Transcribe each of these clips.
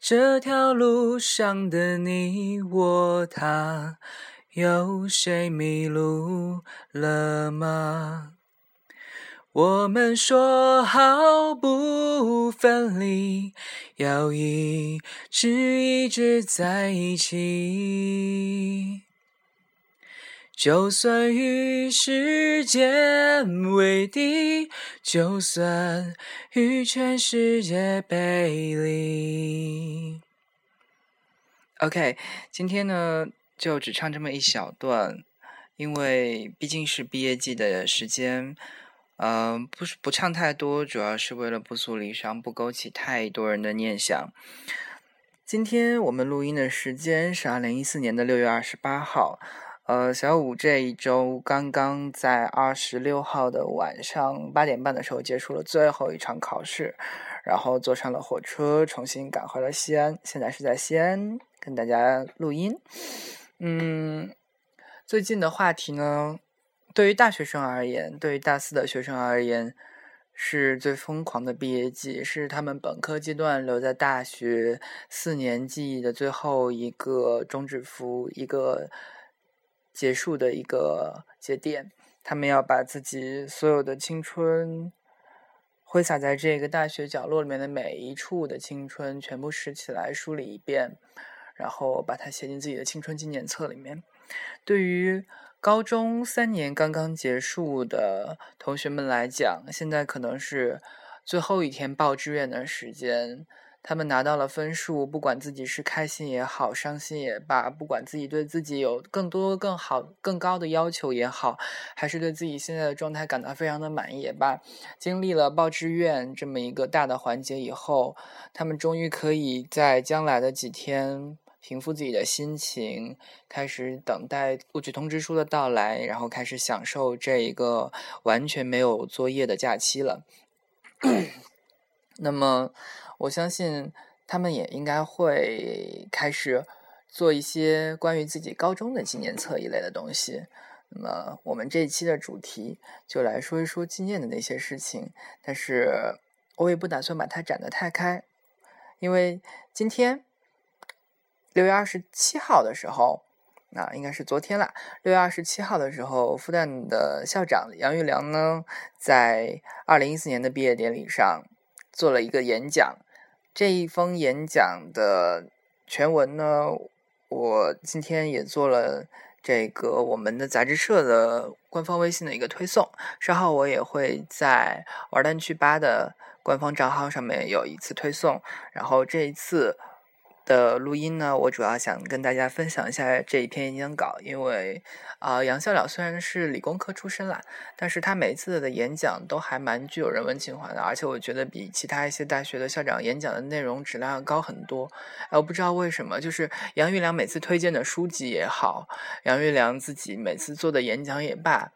这条路上的你我他，有谁迷路了吗？我们说好不分离，要一直一直在一起。就算与时间为敌，就算与全世界背离。OK，今天呢就只唱这么一小段，因为毕竟是毕业季的时间，嗯，不是不唱太多，主要是为了不诉离殇，不勾起太多人的念想。今天我们录音的时间是二零一四年的六月二十八号。呃，小五这一周刚刚在二十六号的晚上八点半的时候结束了最后一场考试，然后坐上了火车，重新赶回了西安。现在是在西安跟大家录音。嗯，最近的话题呢，对于大学生而言，对于大四的学生而言，是最疯狂的毕业季，是他们本科阶段留在大学四年记忆的最后一个终止符，一个。结束的一个节点，他们要把自己所有的青春挥洒在这个大学角落里面的每一处的青春，全部拾起来梳理一遍，然后把它写进自己的青春纪念册里面。对于高中三年刚刚结束的同学们来讲，现在可能是最后一天报志愿的时间。他们拿到了分数，不管自己是开心也好，伤心也罢，不管自己对自己有更多、更好、更高的要求也好，还是对自己现在的状态感到非常的满意也罢，经历了报志愿这么一个大的环节以后，他们终于可以在将来的几天平复自己的心情，开始等待录取通知书的到来，然后开始享受这一个完全没有作业的假期了。那么。我相信他们也应该会开始做一些关于自己高中的纪念册一类的东西。那么，我们这一期的主题就来说一说纪念的那些事情。但是我也不打算把它展得太开，因为今天六月二十七号的时候，那应该是昨天了。六月二十七号的时候，复旦的校长杨玉良呢，在二零一四年的毕业典礼上做了一个演讲。这一封演讲的全文呢，我今天也做了这个我们的杂志社的官方微信的一个推送，稍后我也会在玩单区吧的官方账号上面有一次推送，然后这一次。的录音呢，我主要想跟大家分享一下这一篇演讲稿，因为啊，杨校长虽然是理工科出身啦，但是他每次的演讲都还蛮具有人文情怀的，而且我觉得比其他一些大学的校长演讲的内容质量要高很多。哎，我不知道为什么，就是杨玉良每次推荐的书籍也好，杨玉良自己每次做的演讲也罢。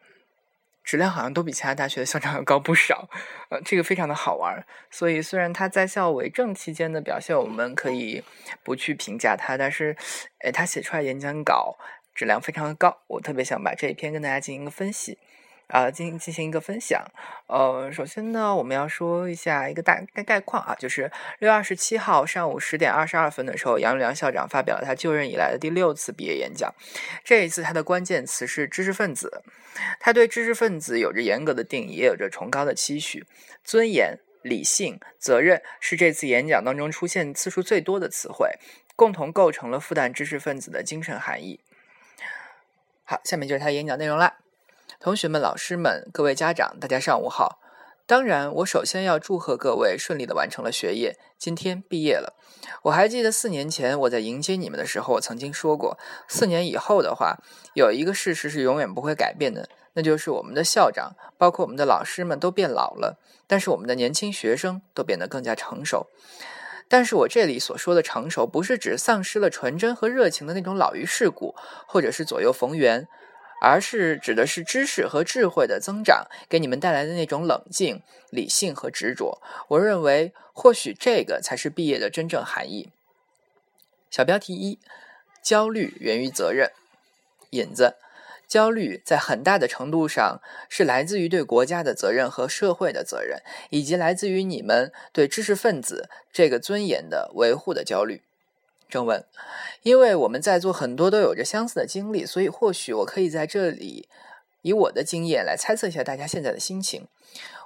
质量好像都比其他大学的校长要高不少，呃，这个非常的好玩。所以虽然他在校为政期间的表现，我们可以不去评价他，但是，诶，他写出来演讲稿质量非常的高，我特别想把这一篇跟大家进行一个分析。啊，进进行一个分享。呃，首先呢，我们要说一下一个大概概况啊，就是六月二十七号上午十点二十二分的时候，杨玉良校长发表了他就任以来的第六次毕业演讲。这一次他的关键词是知识分子，他对知识分子有着严格的定义，也有着崇高的期许。尊严、理性、责任是这次演讲当中出现次数最多的词汇，共同构成了复旦知识分子的精神含义。好，下面就是他演讲内容了。同学们、老师们、各位家长，大家上午好。当然，我首先要祝贺各位顺利的完成了学业，今天毕业了。我还记得四年前我在迎接你们的时候，我曾经说过，四年以后的话，有一个事实是永远不会改变的，那就是我们的校长，包括我们的老师们都变老了，但是我们的年轻学生都变得更加成熟。但是我这里所说的成熟，不是指丧失了纯真和热情的那种老于世故，或者是左右逢源，而是指的是知识和智慧的增长给你们带来的那种冷静、理性和执着。我认为，或许这个才是毕业的真正含义。小标题一：焦虑源于责任。引子。焦虑在很大的程度上是来自于对国家的责任和社会的责任，以及来自于你们对知识分子这个尊严的维护的焦虑。正文，因为我们在座很多都有着相似的经历，所以或许我可以在这里以我的经验来猜测一下大家现在的心情。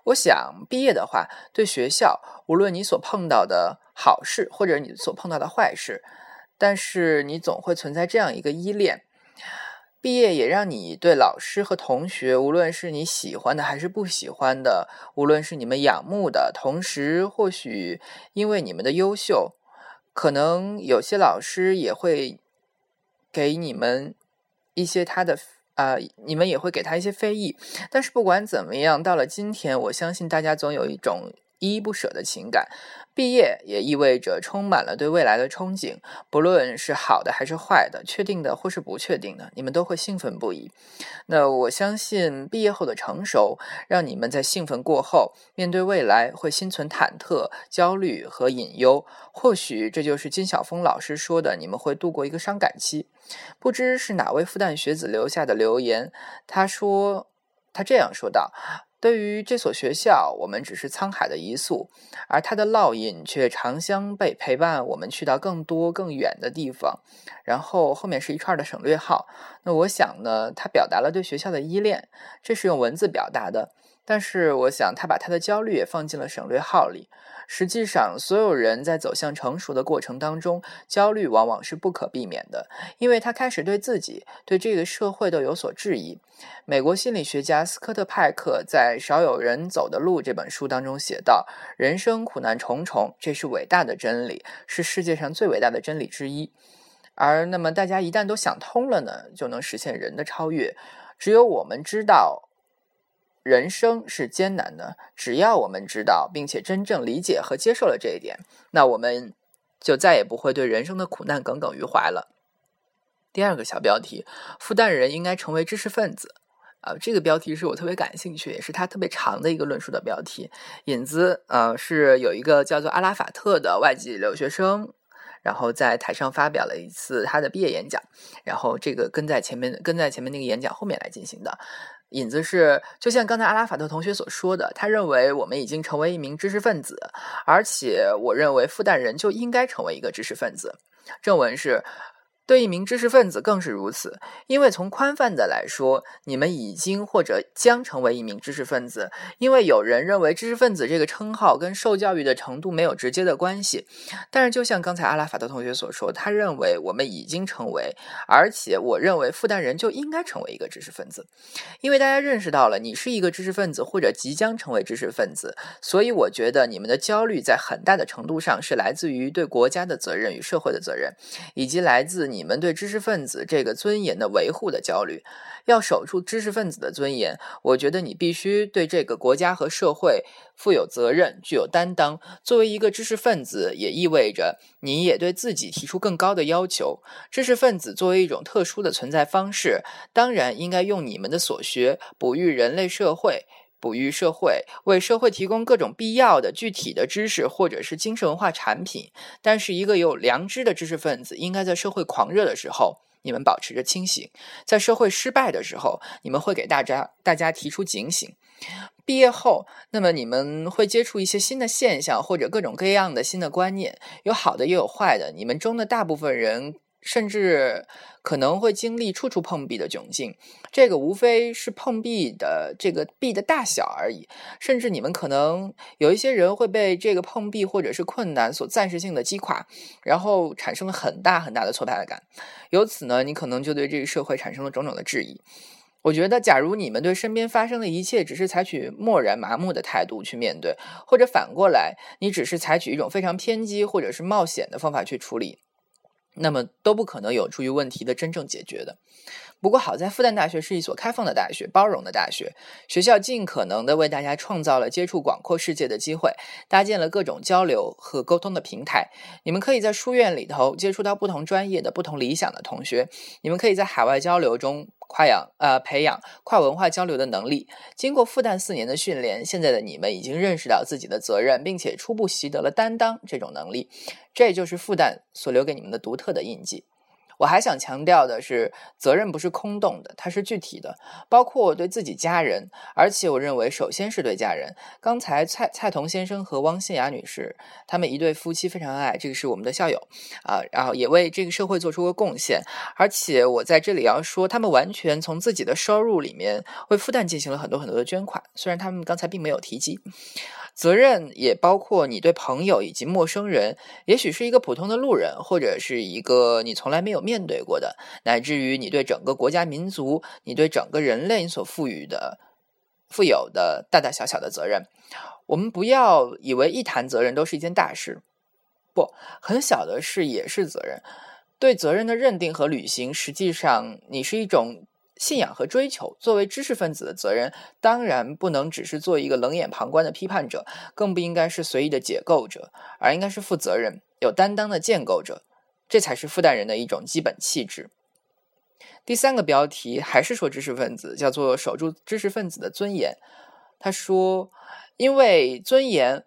我想，毕业的话，对学校，无论你所碰到的好事或者你所碰到的坏事，但是你总会存在这样一个依恋。毕业也让你对老师和同学，无论是你喜欢的还是不喜欢的，无论是你们仰慕的，同时或许因为你们的优秀，可能有些老师也会给你们一些他的啊，你们也会给他一些非议。但是不管怎么样，到了今天，我相信大家总有一种依依不舍的情感。毕业也意味着充满了对未来的憧憬，不论是好的还是坏的，确定的或是不确定的，你们都会兴奋不已。那我相信毕业后的成熟，让你们在兴奋过后，面对未来会心存忐忑、焦虑和隐忧。或许这就是金晓峰老师说的，你们会度过一个伤感期。不知是哪位复旦学子留下的留言，他说，他这样说道。对于这所学校，我们只是沧海的一粟，而它的烙印却常相被陪伴我们去到更多更远的地方。然后后面是一串的省略号。那我想呢，它表达了对学校的依恋，这是用文字表达的。但是我想，他把他的焦虑也放进了省略号里。实际上，所有人在走向成熟的过程当中，焦虑往往是不可避免的，因为他开始对自己、对这个社会都有所质疑。美国心理学家斯科特·派克在《少有人走的路》这本书当中写道：“人生苦难重重，这是伟大的真理，是世界上最伟大的真理之一。”而那么，大家一旦都想通了呢，就能实现人的超越。只有我们知道。人生是艰难的，只要我们知道并且真正理解和接受了这一点，那我们就再也不会对人生的苦难耿耿于怀了。第二个小标题：复旦人应该成为知识分子。啊，这个标题是我特别感兴趣，也是他特别长的一个论述的标题。引子呃是有一个叫做阿拉法特的外籍留学生，然后在台上发表了一次他的毕业演讲，然后这个跟在前面跟在前面那个演讲后面来进行的。引子是，就像刚才阿拉法特同学所说的，他认为我们已经成为一名知识分子，而且我认为复旦人就应该成为一个知识分子。正文是。对一名知识分子更是如此，因为从宽泛的来说，你们已经或者将成为一名知识分子。因为有人认为知识分子这个称号跟受教育的程度没有直接的关系，但是就像刚才阿拉法特同学所说，他认为我们已经成为，而且我认为复旦人就应该成为一个知识分子，因为大家认识到了你是一个知识分子或者即将成为知识分子，所以我觉得你们的焦虑在很大的程度上是来自于对国家的责任与社会的责任，以及来自你。你们对知识分子这个尊严的维护的焦虑，要守住知识分子的尊严，我觉得你必须对这个国家和社会负有责任，具有担当。作为一个知识分子，也意味着你也对自己提出更高的要求。知识分子作为一种特殊的存在方式，当然应该用你们的所学哺育人类社会。哺育社会，为社会提供各种必要的具体的知识，或者是精神文化产品。但是，一个有良知的知识分子，应该在社会狂热的时候，你们保持着清醒；在社会失败的时候，你们会给大家大家提出警醒。毕业后，那么你们会接触一些新的现象，或者各种各样的新的观念，有好的也有坏的。你们中的大部分人。甚至可能会经历处处碰壁的窘境，这个无非是碰壁的这个壁的大小而已。甚至你们可能有一些人会被这个碰壁或者是困难所暂时性的击垮，然后产生了很大很大的挫败感。由此呢，你可能就对这个社会产生了种种的质疑。我觉得，假如你们对身边发生的一切只是采取漠然麻木的态度去面对，或者反过来，你只是采取一种非常偏激或者是冒险的方法去处理。那么都不可能有助于问题的真正解决的。不过好在复旦大学是一所开放的大学，包容的大学。学校尽可能的为大家创造了接触广阔世界的机会，搭建了各种交流和沟通的平台。你们可以在书院里头接触到不同专业的不同理想的同学，你们可以在海外交流中跨养呃培养跨文化交流的能力。经过复旦四年的训练，现在的你们已经认识到自己的责任，并且初步习得了担当这种能力。这就是复旦所留给你们的独特的印记。我还想强调的是，责任不是空洞的，它是具体的，包括我对自己家人，而且我认为首先是对家人。刚才蔡蔡彤先生和汪欣雅女士，他们一对夫妻非常恩爱，这个是我们的校友啊，然后也为这个社会做出过贡献。而且我在这里要说，他们完全从自己的收入里面为复旦进行了很多很多的捐款，虽然他们刚才并没有提及。责任也包括你对朋友以及陌生人，也许是一个普通的路人，或者是一个你从来没有面对过的，乃至于你对整个国家民族，你对整个人类所赋予的、富有的大大小小的责任。我们不要以为一谈责任都是一件大事，不，很小的事也是责任。对责任的认定和履行，实际上你是一种。信仰和追求，作为知识分子的责任，当然不能只是做一个冷眼旁观的批判者，更不应该是随意的解构者，而应该是负责任、有担当的建构者。这才是复旦人的一种基本气质。第三个标题还是说知识分子，叫做守住知识分子的尊严。他说，因为尊严，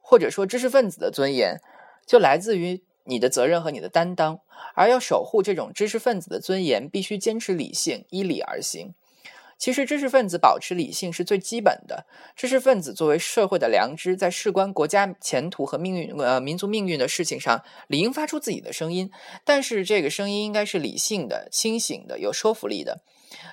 或者说知识分子的尊严，就来自于。你的责任和你的担当，而要守护这种知识分子的尊严，必须坚持理性，依理而行。其实，知识分子保持理性是最基本的。知识分子作为社会的良知，在事关国家前途和命运、呃民族命运的事情上，理应发出自己的声音。但是，这个声音应该是理性的、清醒的、有说服力的。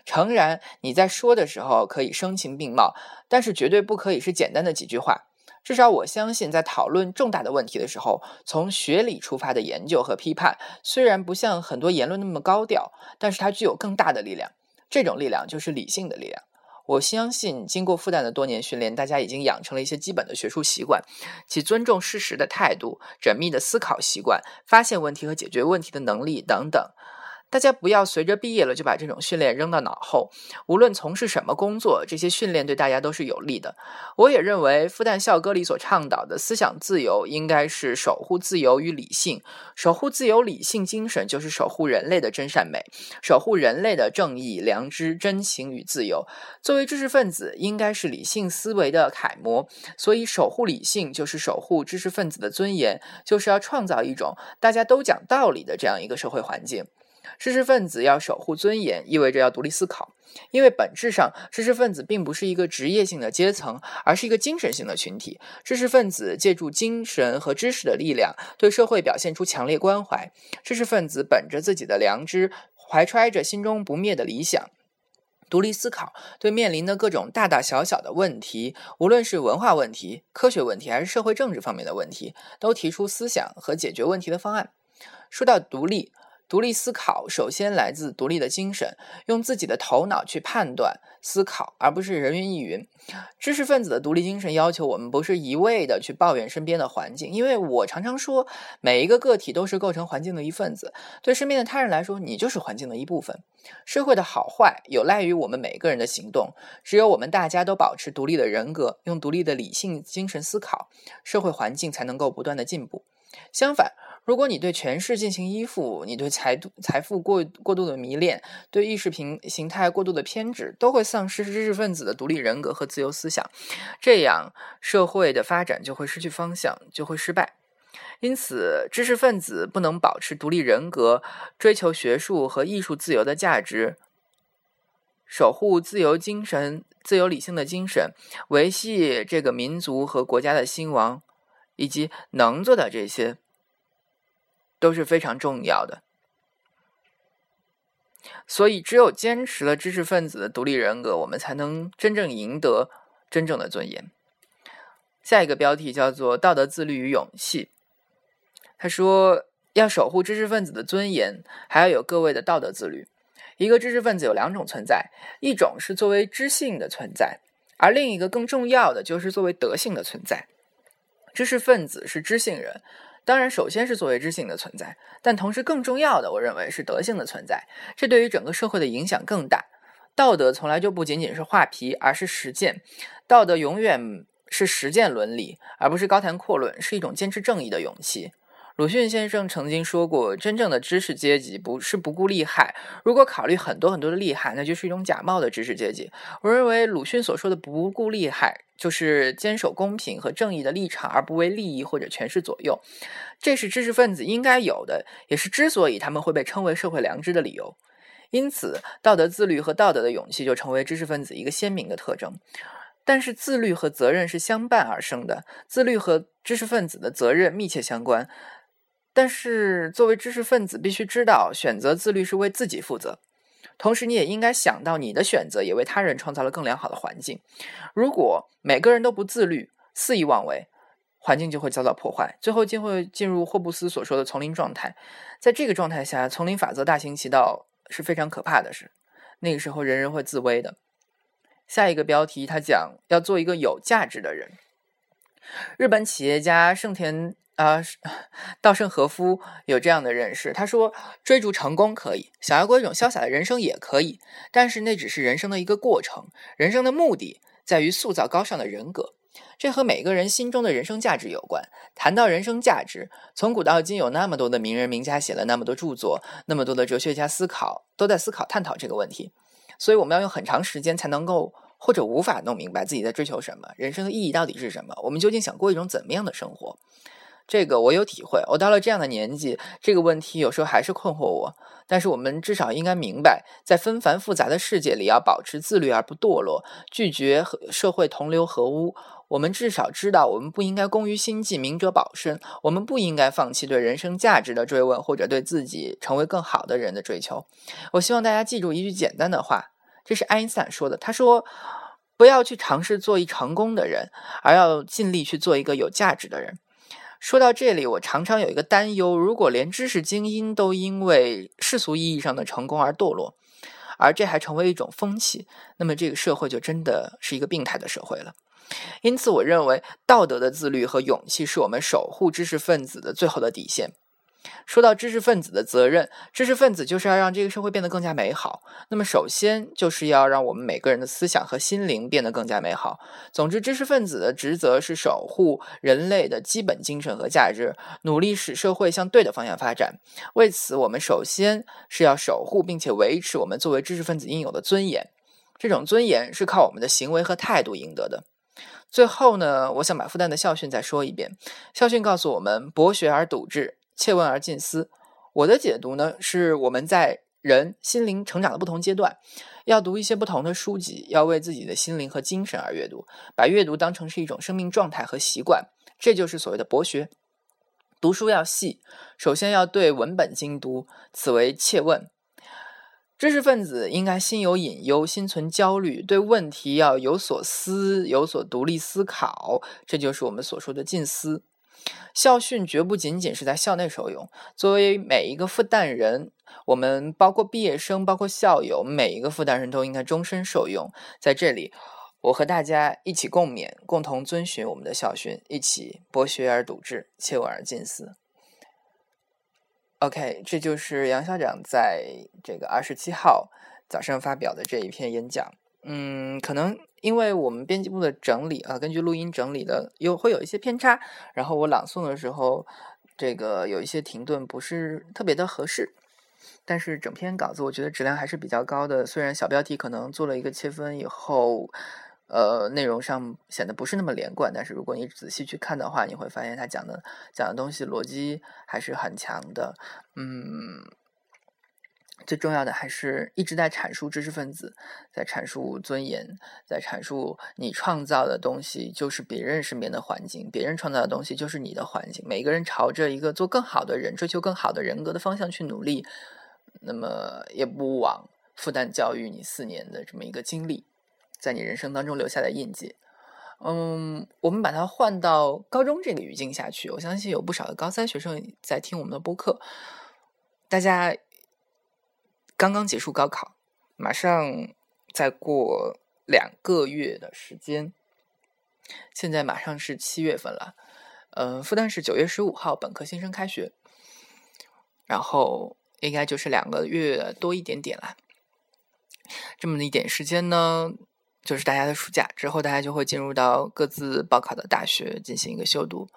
诚然，你在说的时候可以声情并茂，但是绝对不可以是简单的几句话。至少我相信，在讨论重大的问题的时候，从学理出发的研究和批判，虽然不像很多言论那么高调，但是它具有更大的力量。这种力量就是理性的力量。我相信，经过复旦的多年训练，大家已经养成了一些基本的学术习惯，其尊重事实的态度、缜密的思考习惯、发现问题和解决问题的能力等等。大家不要随着毕业了就把这种训练扔到脑后。无论从事什么工作，这些训练对大家都是有利的。我也认为，复旦校歌里所倡导的思想自由，应该是守护自由与理性。守护自由理性精神，就是守护人类的真善美，守护人类的正义、良知、真情与自由。作为知识分子，应该是理性思维的楷模。所以，守护理性就是守护知识分子的尊严，就是要创造一种大家都讲道理的这样一个社会环境。知识分子要守护尊严，意味着要独立思考，因为本质上，知识分子并不是一个职业性的阶层，而是一个精神性的群体。知识分子借助精神和知识的力量，对社会表现出强烈关怀。知识分子本着自己的良知，怀揣着心中不灭的理想，独立思考，对面临的各种大大小小的问题，无论是文化问题、科学问题，还是社会政治方面的问题，都提出思想和解决问题的方案。说到独立。独立思考首先来自独立的精神，用自己的头脑去判断思考，而不是人云亦云。知识分子的独立精神要求我们不是一味的去抱怨身边的环境，因为我常常说，每一个个体都是构成环境的一份子，对身边的他人来说，你就是环境的一部分。社会的好坏有赖于我们每个人的行动，只有我们大家都保持独立的人格，用独立的理性精神思考，社会环境才能够不断的进步。相反，如果你对权势进行依附，你对财财富过过度的迷恋，对意识形态过度的偏执，都会丧失知识分子的独立人格和自由思想，这样社会的发展就会失去方向，就会失败。因此，知识分子不能保持独立人格，追求学术和艺术自由的价值，守护自由精神、自由理性的精神，维系这个民族和国家的兴亡。以及能做到这些，都是非常重要的。所以，只有坚持了知识分子的独立人格，我们才能真正赢得真正的尊严。下一个标题叫做“道德自律与勇气”。他说，要守护知识分子的尊严，还要有各位的道德自律。一个知识分子有两种存在，一种是作为知性的存在，而另一个更重要的就是作为德性的存在。知识分子是知性人，当然，首先是作为知性的存在，但同时更重要的，我认为是德性的存在。这对于整个社会的影响更大。道德从来就不仅仅是画皮，而是实践。道德永远是实践伦理，而不是高谈阔论，是一种坚持正义的勇气。鲁迅先生曾经说过：“真正的知识阶级不是不顾利害，如果考虑很多很多的利害，那就是一种假冒的知识阶级。”我认为鲁迅所说的“不顾利害”，就是坚守公平和正义的立场，而不为利益或者权势左右。这是知识分子应该有的，也是之所以他们会被称为社会良知的理由。因此，道德自律和道德的勇气就成为知识分子一个鲜明的特征。但是，自律和责任是相伴而生的，自律和知识分子的责任密切相关。但是，作为知识分子，必须知道选择自律是为自己负责。同时，你也应该想到，你的选择也为他人创造了更良好的环境。如果每个人都不自律，肆意妄为，环境就会遭到破坏，最后将会进入霍布斯所说的丛林状态。在这个状态下，丛林法则大行其道是非常可怕的事。那个时候，人人会自危的。下一个标题，他讲要做一个有价值的人。日本企业家盛田。啊，稻盛和夫有这样的认识。他说：“追逐成功可以，想要过一种潇洒的人生也可以，但是那只是人生的一个过程。人生的目的在于塑造高尚的人格，这和每个人心中的人生价值有关。谈到人生价值，从古到今有那么多的名人名家写了那么多著作，那么多的哲学家思考都在思考探讨这个问题。所以我们要用很长时间才能够或者无法弄明白自己在追求什么，人生的意义到底是什么？我们究竟想过一种怎么样的生活？”这个我有体会，我到了这样的年纪，这个问题有时候还是困惑我。但是我们至少应该明白，在纷繁复杂的世界里，要保持自律而不堕落，拒绝和社会同流合污。我们至少知道，我们不应该功于心计，明哲保身。我们不应该放弃对人生价值的追问，或者对自己成为更好的人的追求。我希望大家记住一句简单的话，这是爱因斯坦说的。他说：“不要去尝试做一成功的人，而要尽力去做一个有价值的人。”说到这里，我常常有一个担忧：如果连知识精英都因为世俗意义上的成功而堕落，而这还成为一种风气，那么这个社会就真的是一个病态的社会了。因此，我认为道德的自律和勇气是我们守护知识分子的最后的底线。说到知识分子的责任，知识分子就是要让这个社会变得更加美好。那么，首先就是要让我们每个人的思想和心灵变得更加美好。总之，知识分子的职责是守护人类的基本精神和价值，努力使社会向对的方向发展。为此，我们首先是要守护并且维持我们作为知识分子应有的尊严。这种尊严是靠我们的行为和态度赢得的。最后呢，我想把复旦的校训再说一遍。校训告诉我们：博学而笃志。切问而近思，我的解读呢是我们在人心灵成长的不同阶段，要读一些不同的书籍，要为自己的心灵和精神而阅读，把阅读当成是一种生命状态和习惯，这就是所谓的博学。读书要细，首先要对文本精读，此为切问。知识分子应该心有隐忧，心存焦虑，对问题要有所思，有所独立思考，这就是我们所说的近思。校训绝不仅仅是在校内受用，作为每一个复旦人，我们包括毕业生，包括校友，每一个复旦人都应该终身受用。在这里，我和大家一起共勉，共同遵循我们的校训，一起博学而笃志，切问而近思。OK，这就是杨校长在这个二十七号早上发表的这一篇演讲。嗯，可能。因为我们编辑部的整理啊，根据录音整理的有会有一些偏差，然后我朗诵的时候，这个有一些停顿，不是特别的合适。但是整篇稿子我觉得质量还是比较高的，虽然小标题可能做了一个切分以后，呃，内容上显得不是那么连贯，但是如果你仔细去看的话，你会发现他讲的讲的东西逻辑还是很强的，嗯。最重要的还是一直在阐述知识分子，在阐述尊严，在阐述你创造的东西就是别人身边的环境，别人创造的东西就是你的环境。每个人朝着一个做更好的人、追求更好的人格的方向去努力，那么也不枉复旦教育你四年的这么一个经历，在你人生当中留下的印记。嗯，我们把它换到高中这个语境下去，我相信有不少的高三学生在听我们的播客，大家。刚刚结束高考，马上再过两个月的时间，现在马上是七月份了。嗯，复旦是九月十五号本科新生开学，然后应该就是两个月多一点点啦。这么的一点时间呢，就是大家的暑假之后，大家就会进入到各自报考的大学进行一个修读。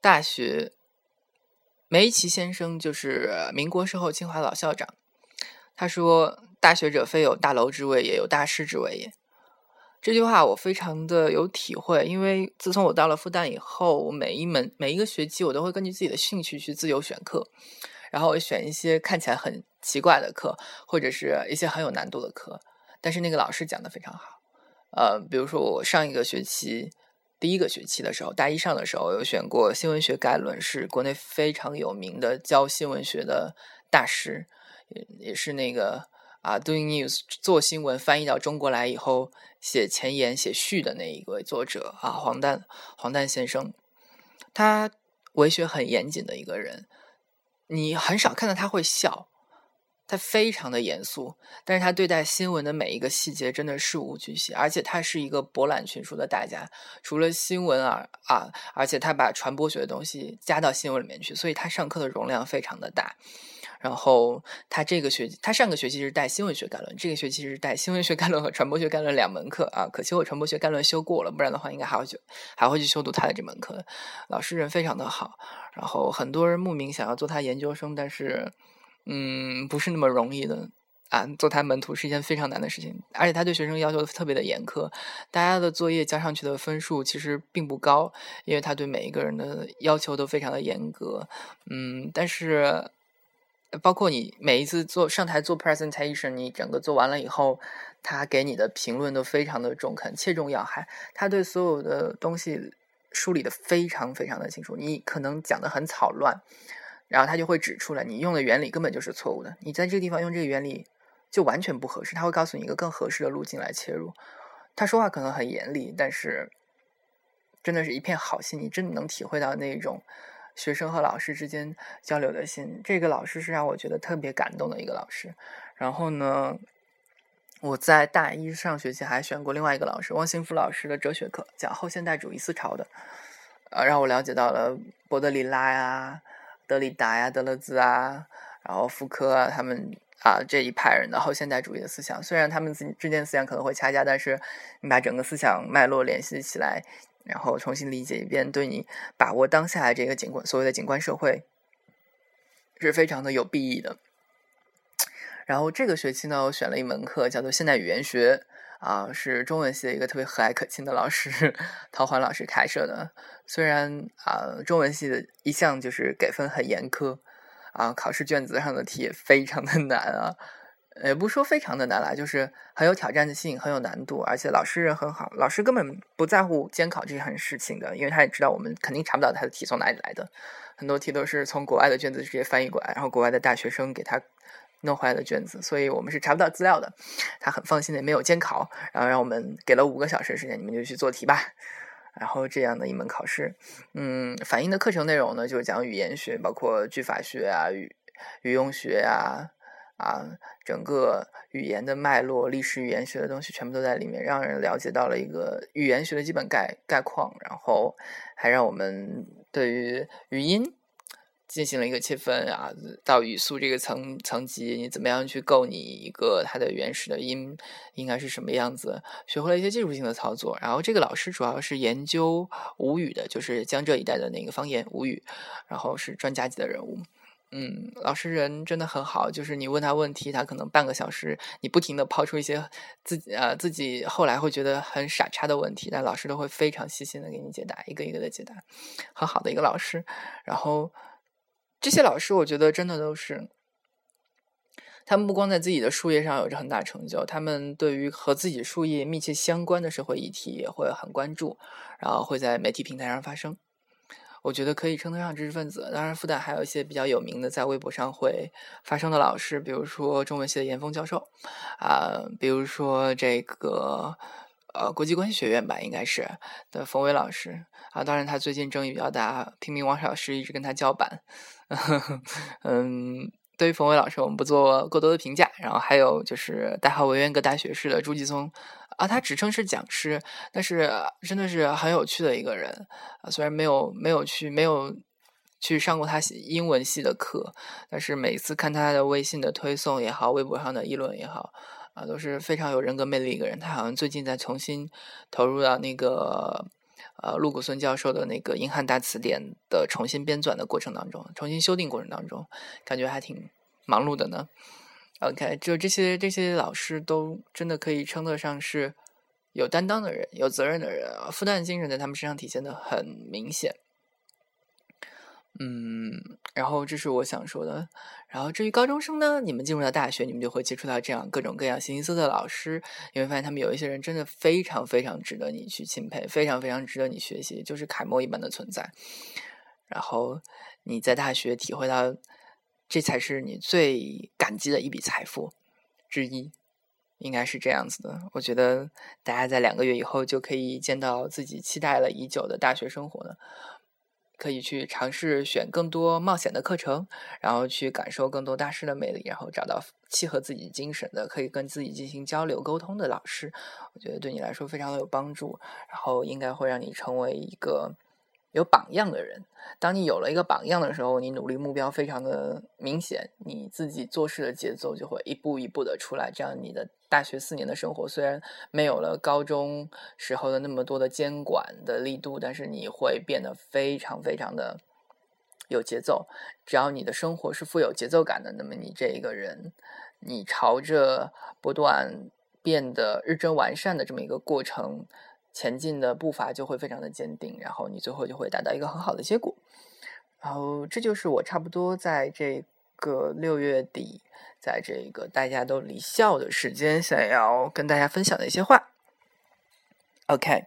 大学，梅贻先生就是民国时候清华老校长，他说：“大学者非有大楼之位也，有大师之位也。”这句话我非常的有体会，因为自从我到了复旦以后，我每一门每一个学期我都会根据自己的兴趣去自由选课，然后我选一些看起来很奇怪的课，或者是一些很有难度的课，但是那个老师讲的非常好。呃，比如说我上一个学期第一个学期的时候，大一上的时候有选过新闻学概论，是国内非常有名的教新闻学的大师，也也是那个。啊，Doing News 做新闻翻译到中国来以后，写前言、写序的那一位作者啊，黄旦黄旦先生，他文学很严谨的一个人，你很少看到他会笑，他非常的严肃，但是他对待新闻的每一个细节真的事无巨细，而且他是一个博览群书的大家，除了新闻啊啊，而且他把传播学的东西加到新闻里面去，所以他上课的容量非常的大。然后他这个学期，他上个学期是带新闻学概论，这个学期是带新闻学概论和传播学概论两门课啊。可惜我传播学概论修过了，不然的话应该还会去还会去修读他的这门课。老师人非常的好，然后很多人慕名想要做他研究生，但是嗯，不是那么容易的啊。做他门徒是一件非常难的事情，而且他对学生要求特别的严苛，大家的作业交上去的分数其实并不高，因为他对每一个人的要求都非常的严格。嗯，但是。包括你每一次做上台做 presentation，你整个做完了以后，他给你的评论都非常的中肯，切中要害。他对所有的东西梳理的非常非常的清楚。你可能讲的很草乱，然后他就会指出来，你用的原理根本就是错误的。你在这个地方用这个原理就完全不合适。他会告诉你一个更合适的路径来切入。他说话可能很严厉，但是真的是一片好心，你真的能体会到那种。学生和老师之间交流的心，这个老师是让我觉得特别感动的一个老师。然后呢，我在大一上学期还选过另外一个老师，汪兴福老师的哲学课，讲后现代主义思潮的，呃，让我了解到了波德里拉呀、德里达呀、德勒兹啊，然后福柯啊他们啊这一派人的后现代主义的思想。虽然他们之间思想可能会掐架，但是你把整个思想脉络联系起来。然后重新理解一遍，对你把握当下的这个景观，所谓的景观社会，是非常的有裨益的。然后这个学期呢，我选了一门课，叫做现代语言学，啊，是中文系的一个特别和蔼可亲的老师陶环老师开设的。虽然啊，中文系的一向就是给分很严苛，啊，考试卷子上的题也非常的难啊。也不说非常的难啦，就是很有挑战性，很有难度，而且老师人很好，老师根本不在乎监考这件事情的，因为他也知道我们肯定查不到他的题从哪里来的，很多题都是从国外的卷子直接翻译过来，然后国外的大学生给他弄回来的卷子，所以我们是查不到资料的。他很放心的没有监考，然后让我们给了五个小时时间，你们就去做题吧。然后这样的一门考试，嗯，反映的课程内容呢，就是讲语言学，包括句法学啊、语语用学啊。啊，整个语言的脉络、历史语言学的东西全部都在里面，让人了解到了一个语言学的基本概概况，然后还让我们对于语音进行了一个切分啊，到语速这个层层级，你怎么样去构你一个它的原始的音应该是什么样子，学会了一些技术性的操作。然后这个老师主要是研究吴语的，就是江浙一带的那个方言吴语，然后是专家级的人物。嗯，老师人真的很好，就是你问他问题，他可能半个小时，你不停的抛出一些自己呃自己后来会觉得很傻叉的问题，但老师都会非常细心的给你解答，一个一个的解答，很好的一个老师。然后这些老师，我觉得真的都是，他们不光在自己的术业上有着很大成就，他们对于和自己术业密切相关的社会议题也会很关注，然后会在媒体平台上发声。我觉得可以称得上知识分子。当然，复旦还有一些比较有名的在微博上会发声的老师，比如说中文系的严峰教授，啊，比如说这个呃国际关系学院吧，应该是的冯伟老师啊。当然，他最近争议比较大，平民王老师一直跟他叫板。嗯，对于冯伟老师，我们不做过多的评价。然后还有就是代号文渊阁大学士的朱继松啊，他职称是讲师，但是真的是很有趣的一个人啊。虽然没有没有去没有去上过他英文系的课，但是每次看他的微信的推送也好，微博上的议论也好，啊，都是非常有人格魅力一个人。他好像最近在重新投入到那个呃陆谷孙教授的那个英汉大词典的重新编纂的过程当中，重新修订过程当中，感觉还挺忙碌的呢。OK，就这些这些老师都真的可以称得上是有担当的人、有责任的人啊，复旦精神在他们身上体现的很明显。嗯，然后这是我想说的。然后至于高中生呢，你们进入到大学，你们就会接触到这样各种各样形形色色的老师，你会发现他们有一些人真的非常非常值得你去钦佩，非常非常值得你学习，就是楷模一般的存在。然后你在大学体会到。这才是你最感激的一笔财富之一，应该是这样子的。我觉得大家在两个月以后就可以见到自己期待了已久的大学生活了，可以去尝试选更多冒险的课程，然后去感受更多大师的魅力，然后找到契合自己精神的、可以跟自己进行交流沟通的老师。我觉得对你来说非常的有帮助，然后应该会让你成为一个。有榜样的人，当你有了一个榜样的时候，你努力目标非常的明显，你自己做事的节奏就会一步一步的出来。这样，你的大学四年的生活虽然没有了高中时候的那么多的监管的力度，但是你会变得非常非常的有节奏。只要你的生活是富有节奏感的，那么你这一个人，你朝着不断变得日臻完善的这么一个过程。前进的步伐就会非常的坚定，然后你最后就会达到一个很好的结果。然后这就是我差不多在这个六月底，在这个大家都离校的时间，想要跟大家分享的一些话。OK，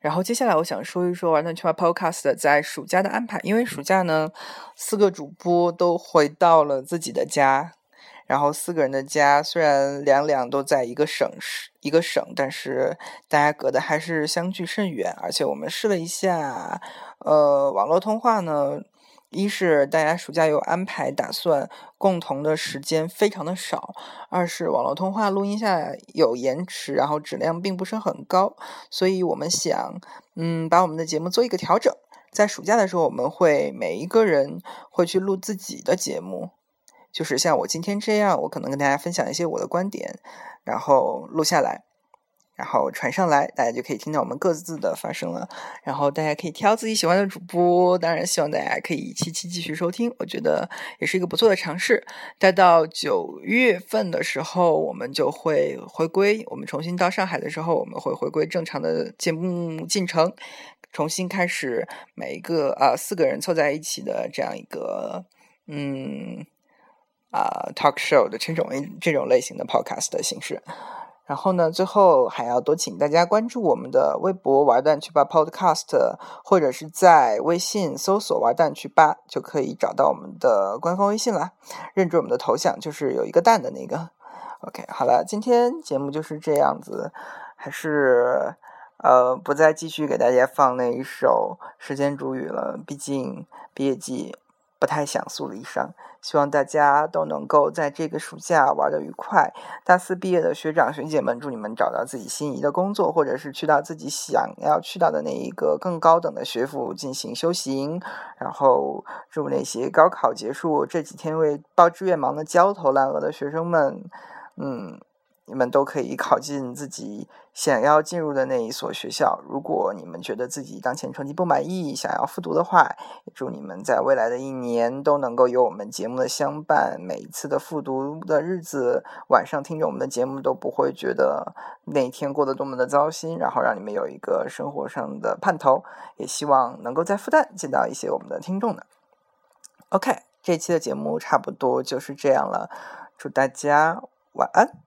然后接下来我想说一说玩蛋圈 Podcast 在暑假的安排，因为暑假呢，四个主播都回到了自己的家。然后四个人的家虽然两两都在一个省市一个省，但是大家隔的还是相距甚远。而且我们试了一下，呃，网络通话呢，一是大家暑假有安排打算，共同的时间非常的少；二是网络通话录音下有延迟，然后质量并不是很高。所以我们想，嗯，把我们的节目做一个调整，在暑假的时候，我们会每一个人会去录自己的节目。就是像我今天这样，我可能跟大家分享一些我的观点，然后录下来，然后传上来，大家就可以听到我们各自的发声了。然后大家可以挑自己喜欢的主播，当然希望大家可以期期继续收听，我觉得也是一个不错的尝试。待到九月份的时候，我们就会回归，我们重新到上海的时候，我们会回归正常的节目进程，重新开始每一个啊四个人凑在一起的这样一个嗯。啊，talk show 的这种这种类型的 podcast 的形式，然后呢，最后还要多请大家关注我们的微博“玩蛋去吧 ”podcast，或者是在微信搜索“玩蛋去吧”就可以找到我们的官方微信了。认准我们的头像，就是有一个蛋的那个。OK，好了，今天节目就是这样子，还是呃不再继续给大家放那一首《时间煮雨》了，毕竟毕业季。不太想诉离伤，希望大家都能够在这个暑假玩的愉快。大四毕业的学长学姐们，祝你们找到自己心仪的工作，或者是去到自己想要去到的那一个更高等的学府进行修行。然后祝那些高考结束这几天为报志愿忙得焦头烂额的学生们，嗯。你们都可以考进自己想要进入的那一所学校。如果你们觉得自己当前成绩不满意，想要复读的话，也祝你们在未来的一年都能够有我们节目的相伴。每一次的复读的日子，晚上听着我们的节目都不会觉得那一天过得多么的糟心。然后让你们有一个生活上的盼头，也希望能够在复旦见到一些我们的听众呢。OK，这期的节目差不多就是这样了，祝大家晚安。